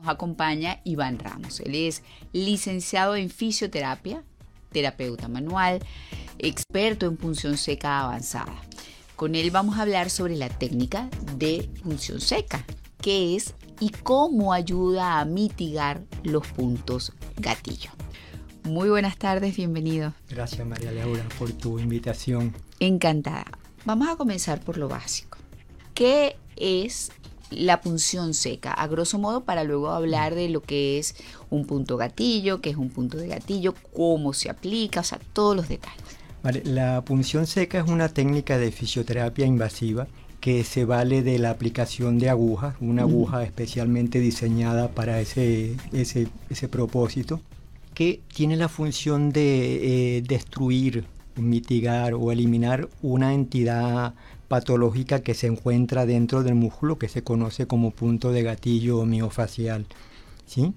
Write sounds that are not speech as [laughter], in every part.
Nos acompaña Iván Ramos. Él es licenciado en fisioterapia, terapeuta manual, experto en punción seca avanzada. Con él vamos a hablar sobre la técnica de punción seca, qué es y cómo ayuda a mitigar los puntos gatillo. Muy buenas tardes, bienvenido. Gracias María Laura por tu invitación. Encantada. Vamos a comenzar por lo básico. ¿Qué es la punción seca, a grosso modo, para luego hablar de lo que es un punto gatillo, qué es un punto de gatillo, cómo se aplica, o sea, todos los detalles. Vale, la punción seca es una técnica de fisioterapia invasiva que se vale de la aplicación de agujas, una aguja especialmente diseñada para ese, ese, ese, propósito, que tiene la función de eh, destruir, mitigar o eliminar una entidad patológica que se encuentra dentro del músculo que se conoce como punto de gatillo miofacial. ¿sí?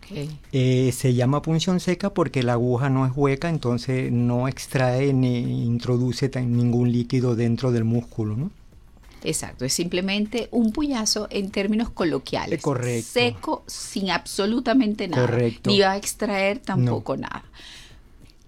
Eh, se llama punción seca porque la aguja no es hueca, entonces no extrae ni introduce ningún líquido dentro del músculo. ¿no? Exacto, es simplemente un puyazo en términos coloquiales. Correcto. Seco, sin absolutamente nada. Correcto. Ni va a extraer tampoco nada.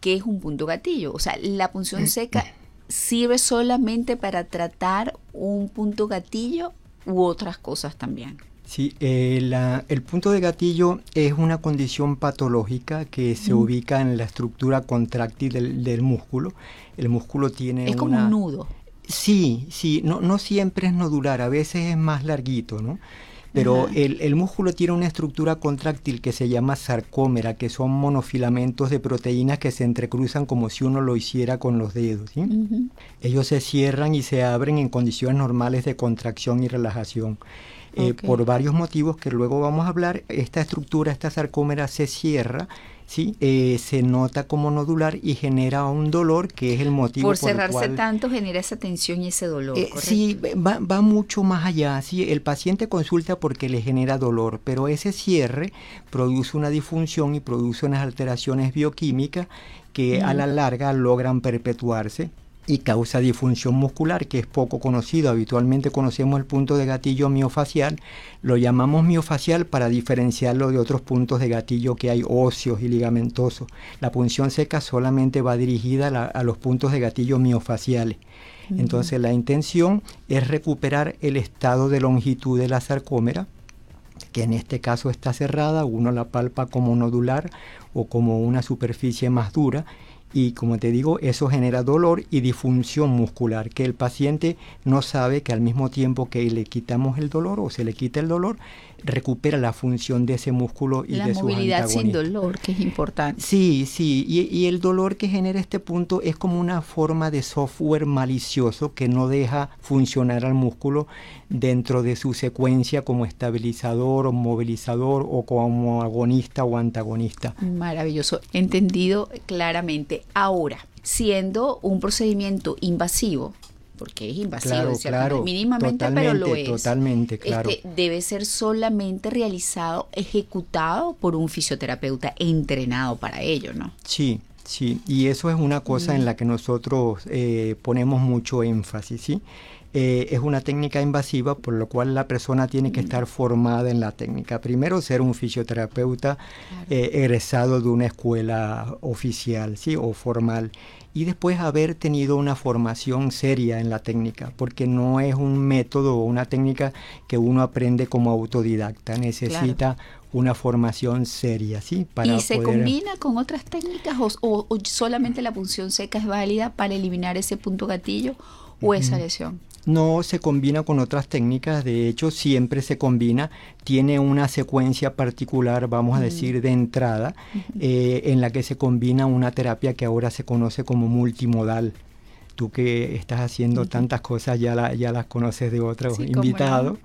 ¿Qué es un punto gatillo? O sea, la punción seca sirve solamente para tratar un punto gatillo u otras cosas también. Sí, eh, el punto de gatillo es una condición patológica que se ubica en la estructura contráctil del, músculo. El músculo tiene es como un nudo. Sí, sí, no, no siempre es nodular, a veces es más larguito, ¿no? Pero el, músculo tiene una estructura contráctil que se llama sarcómera, que son monofilamentos de proteínas que se entrecruzan como si uno lo hiciera con los dedos. Ellos se cierran y se abren en condiciones normales de contracción y relajación. Eh, por varios motivos que luego vamos a hablar, esta estructura, esta sarcómera se cierra ¿sí? Eh, se nota como nodular y genera un dolor que es el motivo por, cerrarse tanto genera esa tensión y ese dolor. Eh, sí, va, va, mucho más allá. ¿sí? El paciente consulta porque le genera dolor, pero ese cierre produce una disfunción y produce unas alteraciones bioquímicas que a la larga logran perpetuarse y causa disfunción muscular, que es poco conocido. Habitualmente conocemos el punto de gatillo miofacial, lo llamamos miofacial para diferenciarlo de otros puntos de gatillo que hay óseos y ligamentosos. La punción seca solamente va dirigida a, los puntos de gatillo miofaciales. Entonces la intención es recuperar el estado de longitud de la sarcómera, que en este caso está cerrada, uno la palpa como nodular o como una superficie más dura y como te digo, eso genera dolor y disfunción muscular, que el paciente no sabe que al mismo tiempo que le quitamos el dolor o se le quita el dolor, recupera la función de ese músculo y la de movilidad sin dolor, que es importante. Sí, sí, y, y, el dolor que genera este punto es como una forma de software malicioso que no deja funcionar al músculo dentro de su secuencia como estabilizador o movilizador o como agonista o antagonista. Maravilloso, entendido claramente. Ahora, siendo un procedimiento invasivo, porque es invasivo, claro, mínimamente, pero lo es. Totalmente, claro. Este, debe ser solamente realizado, ejecutado por un fisioterapeuta entrenado para ello, ¿no? Sí, sí, y eso es una cosa en mm. la que nosotros eh, ponemos mucho énfasis, ¿sí? Eh, es una técnica invasiva, por lo cual la persona tiene que mm. estar formada en la técnica. Primero, ser un fisioterapeuta eh, egresado de una escuela oficial ¿sí? o formal y después haber tenido una formación seria en la técnica, porque no es un método o una técnica que uno aprende como autodidacta, necesita una formación seria, ¿sí? Para ¿Y se combina con otras técnicas o, solamente la punción seca es válida para eliminar ese punto gatillo o esa lesión? No se combina con otras técnicas, de hecho siempre se combina, tiene una secuencia particular, vamos a decir, de entrada, eh, en la que se combina una terapia que ahora se conoce como multimodal tú que estás haciendo tantas cosas ya, ya las conoces de otros invitados.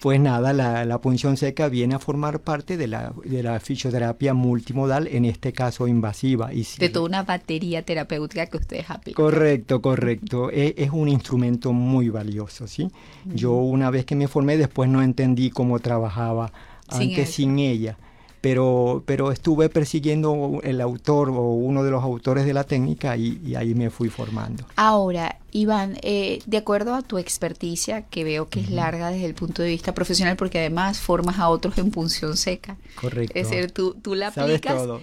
Pues nada, la, punción seca viene a formar parte de la, de la fisioterapia multimodal, en este caso invasiva. Y de toda una batería terapéutica que ustedes aplican. Correcto, correcto. Es, es un instrumento muy valioso, ¿sí? Yo una vez que me formé, después no entendí cómo trabajaba antes sin ella pero, pero estuve persiguiendo el autor o uno de los autores de la técnica y, ahí me fui formando. Ahora, Iván, eh, de acuerdo a tu experticia, que veo que es larga desde el punto de vista profesional, porque además formas a otros en punción seca. Correcto. Es decir, tú, tú la aplicas. Todo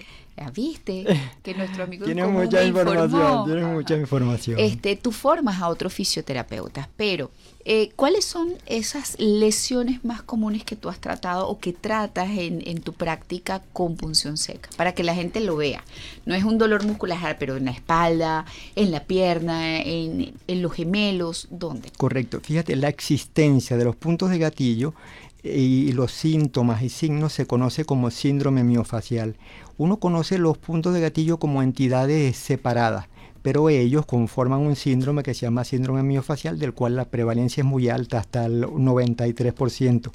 viste [laughs] que nuestro amigo tiene mucha información, tiene mucha información. Este, tú formas a otros fisioterapeutas, pero eh, ¿cuáles son esas lesiones más comunes que tú has tratado o que tratas en, en, tu práctica con punción seca? Para que la gente lo vea. No es un dolor muscular, pero en la espalda, en la pierna, en, en los gemelos, ¿dónde? Correcto. Fíjate, la existencia de los puntos de gatillo y los síntomas y signos se conoce como síndrome miofacial. Uno conoce los puntos de gatillo como entidades separadas, pero ellos conforman un síndrome que se llama síndrome miofacial, del cual la prevalencia es muy alta, hasta el 93%.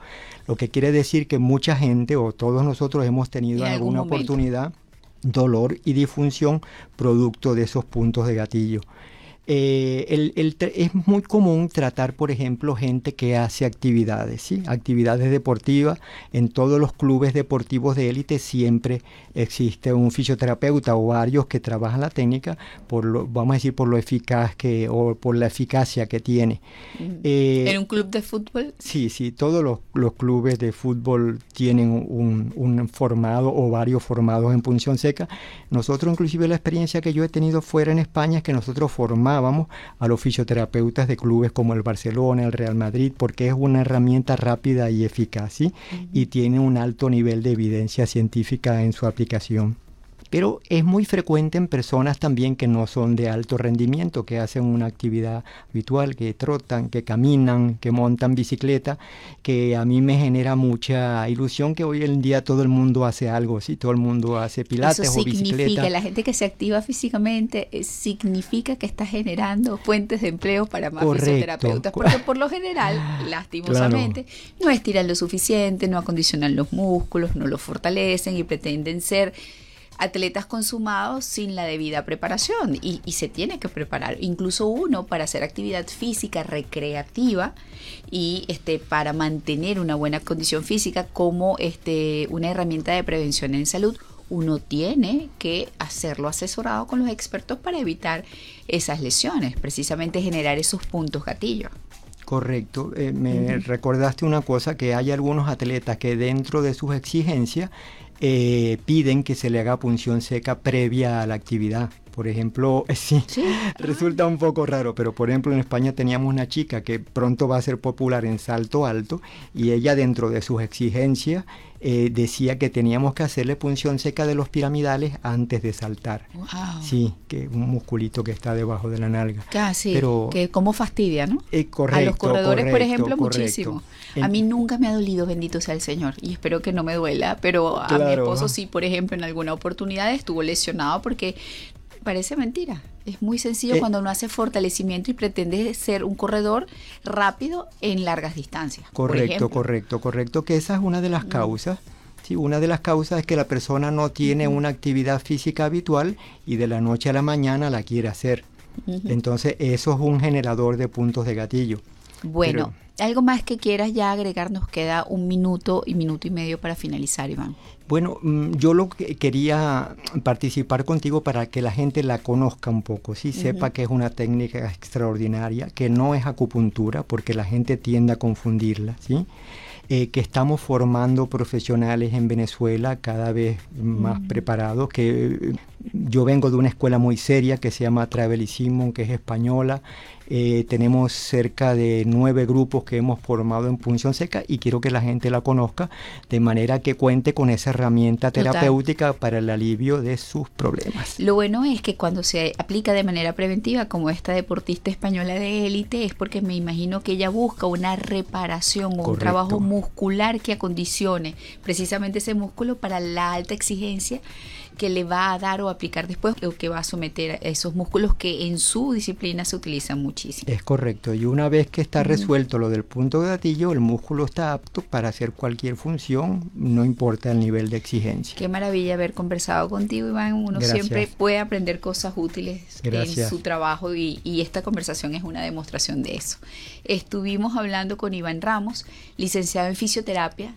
Lo que quiere decir que mucha gente o todos nosotros hemos tenido en alguna oportunidad dolor y disfunción producto de esos puntos de gatillo. Eh, el, es muy común tratar, por ejemplo, gente que hace actividades, ¿sí? actividades deportivas. En todos los clubes deportivos de élite siempre existe un fisioterapeuta o varios que trabajan la técnica, por lo, vamos a decir, por lo eficaz que, o por la eficacia que tiene. Eh, ¿En un club de fútbol? Sí, sí, todos los, clubes de fútbol tienen un, un, formado o varios formados en punción seca. Nosotros, inclusive, la experiencia que yo he tenido fuera en España es que nosotros formamos vamos a los fisioterapeutas de clubes como el Barcelona, el Real Madrid, porque es una herramienta rápida y eficaz y tiene un alto nivel de evidencia científica en su aplicación pero es muy frecuente en personas también que no son de alto rendimiento, que hacen una actividad habitual, que trotan, que caminan, que montan bicicleta, que a mí me genera mucha ilusión que hoy en día todo el mundo hace algo, si todo el mundo hace pilates Eso o bicicleta. La gente que se activa físicamente eh, significa que está generando fuentes de empleo para más fisioterapeutas, porque por lo general, [laughs] lastimosamente, no estiran lo suficiente, no acondicionan los músculos, no los fortalecen y pretenden ser atletas consumados sin la debida preparación y, se tiene que preparar, incluso uno para hacer actividad física recreativa y este, para mantener una buena condición física como este, una herramienta de prevención en salud uno tiene que hacerlo asesorado con los expertos para evitar esas lesiones, precisamente generar esos puntos gatillo. Correcto, eh, me recordaste una cosa, que hay algunos atletas que dentro de sus exigencias eh, piden que se le haga punción seca previa a la actividad. Por ejemplo, [laughs] sí, resulta un poco raro, pero por ejemplo en España teníamos una chica que pronto va a ser popular en salto alto y ella dentro de sus exigencias eh, decía que teníamos que hacerle punción seca de los piramidales antes de saltar. Sí, que un musculito que está debajo de la nalga. Casi, pero, que como fastidia, ¿no? Eh, correcto, a los corredores, por ejemplo, muchísimo. A mí nunca me ha dolido, bendito sea el Señor, y espero que no me duela, pero a mi esposo sí, por ejemplo, en alguna oportunidad estuvo lesionado porque parece mentira. Es muy sencillo eh, cuando uno hace fortalecimiento y pretende ser un corredor rápido en largas distancias. Correcto, correcto, correcto, que esa es una de las causas. Sí, una de las causas es que la persona no tiene una actividad física habitual y de la noche a la mañana la quiere hacer. Entonces eso es un generador de puntos de gatillo. Bueno, algo más que quieras ya agregar, nos queda un minuto y minuto y medio para finalizar, Iván. Bueno, mm, yo lo que quería participar contigo para que la gente la conozca un poco, sí, sepa que es una técnica extraordinaria, que no es acupuntura, porque la gente tiende a confundirla, sí. Eh, que estamos formando profesionales en Venezuela cada vez más preparados, que yo vengo de una escuela muy seria que se llama Travelisimo, que es española. Eh, tenemos cerca de nueve grupos que hemos formado en punción seca y quiero que la gente la conozca de manera que cuente con esa herramienta terapéutica para el alivio de sus problemas. Lo bueno es que cuando se aplica de manera preventiva, como esta deportista española de élite, es porque me imagino que ella busca una reparación o un trabajo muscular que acondicione precisamente ese músculo para la alta exigencia que le va a dar o aplicar después o que va a someter a esos músculos que en su disciplina se utilizan muchísimo. Es correcto. Y una vez que está resuelto lo del punto de gatillo, el músculo está apto para hacer cualquier función, no importa el nivel de exigencia. Qué maravilla haber conversado contigo, Iván. Uno siempre puede aprender cosas útiles en su trabajo y, y esta conversación es una demostración de eso. Estuvimos hablando con Iván Ramos, licenciado en fisioterapia,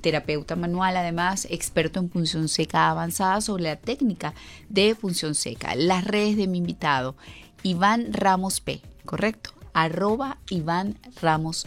terapeuta manual, además experto en punción seca avanzada sobre la técnica de punción seca. Las redes de mi invitado, Iván Ramos P, ¿correcto? Arroba Iván Ramos